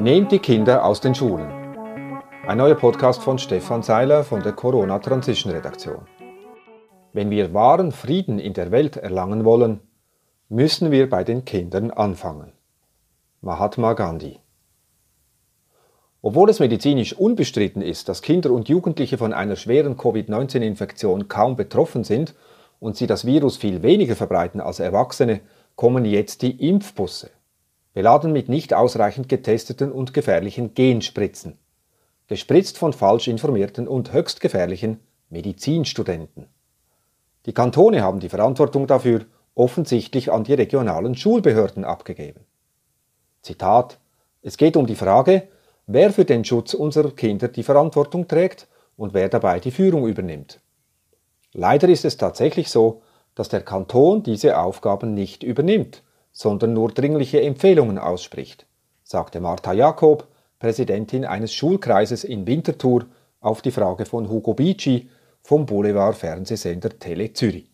Nehmt die Kinder aus den Schulen. Ein neuer Podcast von Stefan Seiler von der Corona Transition Redaktion. Wenn wir wahren Frieden in der Welt erlangen wollen, müssen wir bei den Kindern anfangen. Mahatma Gandhi. Obwohl es medizinisch unbestritten ist, dass Kinder und Jugendliche von einer schweren Covid-19-Infektion kaum betroffen sind und sie das Virus viel weniger verbreiten als Erwachsene, kommen jetzt die Impfbusse beladen mit nicht ausreichend getesteten und gefährlichen Genspritzen, gespritzt von falsch informierten und höchst gefährlichen Medizinstudenten. Die Kantone haben die Verantwortung dafür offensichtlich an die regionalen Schulbehörden abgegeben. Zitat Es geht um die Frage, wer für den Schutz unserer Kinder die Verantwortung trägt und wer dabei die Führung übernimmt. Leider ist es tatsächlich so, dass der Kanton diese Aufgaben nicht übernimmt sondern nur dringliche Empfehlungen ausspricht, sagte Martha Jakob, Präsidentin eines Schulkreises in Winterthur, auf die Frage von Hugo Bici vom Boulevard-Fernsehsender Tele Zürich.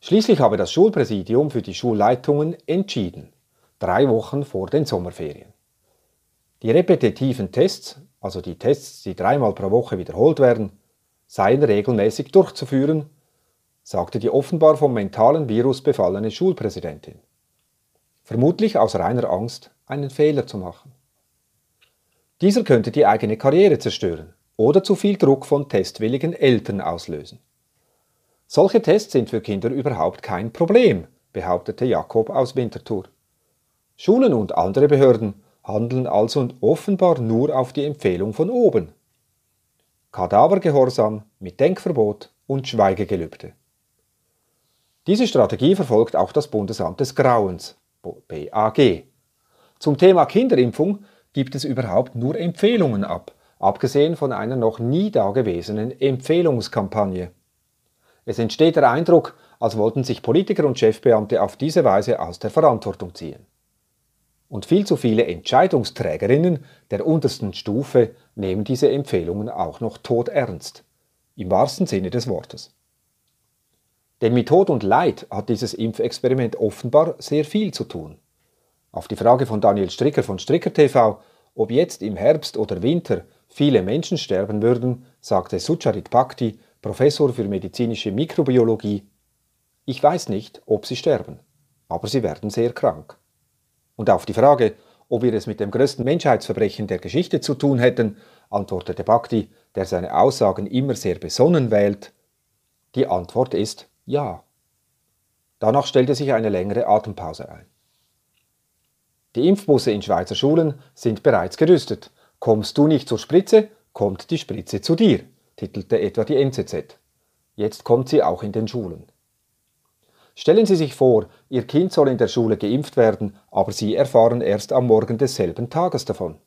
Schließlich habe das Schulpräsidium für die Schulleitungen entschieden, drei Wochen vor den Sommerferien. Die repetitiven Tests, also die Tests, die dreimal pro Woche wiederholt werden, seien regelmäßig durchzuführen sagte die offenbar vom mentalen Virus befallene Schulpräsidentin. Vermutlich aus reiner Angst, einen Fehler zu machen. Dieser könnte die eigene Karriere zerstören oder zu viel Druck von testwilligen Eltern auslösen. Solche Tests sind für Kinder überhaupt kein Problem, behauptete Jakob aus Winterthur. Schulen und andere Behörden handeln also offenbar nur auf die Empfehlung von oben. Kadavergehorsam mit Denkverbot und Schweigegelübde. Diese Strategie verfolgt auch das Bundesamt des Grauens, BAG. Zum Thema Kinderimpfung gibt es überhaupt nur Empfehlungen ab, abgesehen von einer noch nie dagewesenen Empfehlungskampagne. Es entsteht der Eindruck, als wollten sich Politiker und Chefbeamte auf diese Weise aus der Verantwortung ziehen. Und viel zu viele Entscheidungsträgerinnen der untersten Stufe nehmen diese Empfehlungen auch noch todernst. Im wahrsten Sinne des Wortes. Denn mit Tod und Leid hat dieses Impfexperiment offenbar sehr viel zu tun. Auf die Frage von Daniel Stricker von Stricker TV, ob jetzt im Herbst oder Winter viele Menschen sterben würden, sagte Sucharit Bhakti, Professor für medizinische Mikrobiologie, ich weiß nicht, ob sie sterben, aber sie werden sehr krank. Und auf die Frage, ob wir es mit dem größten Menschheitsverbrechen der Geschichte zu tun hätten, antwortete Bhakti, der seine Aussagen immer sehr besonnen wählt, die Antwort ist ja. Danach stellte sich eine längere Atempause ein. Die Impfbusse in Schweizer Schulen sind bereits gerüstet. Kommst du nicht zur Spritze, kommt die Spritze zu dir, titelte etwa die NZZ. Jetzt kommt sie auch in den Schulen. Stellen Sie sich vor, Ihr Kind soll in der Schule geimpft werden, aber Sie erfahren erst am Morgen desselben Tages davon.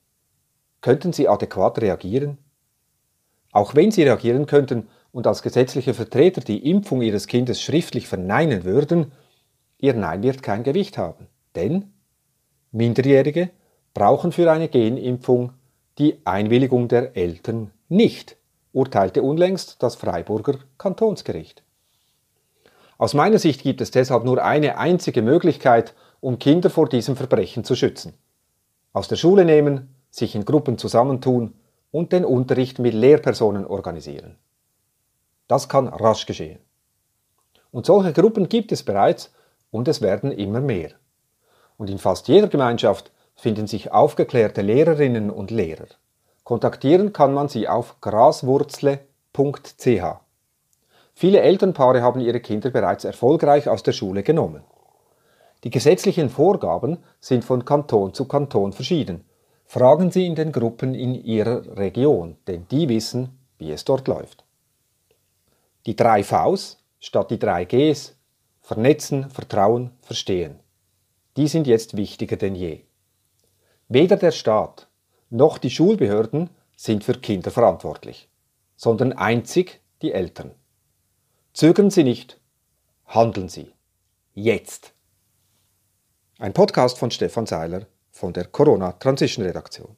Könnten Sie adäquat reagieren? Auch wenn Sie reagieren könnten, und als gesetzliche Vertreter die Impfung ihres Kindes schriftlich verneinen würden, ihr Nein wird kein Gewicht haben. Denn Minderjährige brauchen für eine Genimpfung die Einwilligung der Eltern nicht, urteilte unlängst das Freiburger Kantonsgericht. Aus meiner Sicht gibt es deshalb nur eine einzige Möglichkeit, um Kinder vor diesem Verbrechen zu schützen. Aus der Schule nehmen, sich in Gruppen zusammentun und den Unterricht mit Lehrpersonen organisieren. Das kann rasch geschehen. Und solche Gruppen gibt es bereits und es werden immer mehr. Und in fast jeder Gemeinschaft finden sich aufgeklärte Lehrerinnen und Lehrer. Kontaktieren kann man sie auf graswurzle.ch. Viele Elternpaare haben ihre Kinder bereits erfolgreich aus der Schule genommen. Die gesetzlichen Vorgaben sind von Kanton zu Kanton verschieden. Fragen Sie in den Gruppen in Ihrer Region, denn die wissen, wie es dort läuft. Die drei Vs statt die drei Gs vernetzen, vertrauen, verstehen. Die sind jetzt wichtiger denn je. Weder der Staat noch die Schulbehörden sind für Kinder verantwortlich, sondern einzig die Eltern. Zögern Sie nicht, handeln Sie. Jetzt. Ein Podcast von Stefan Seiler von der Corona Transition Redaktion.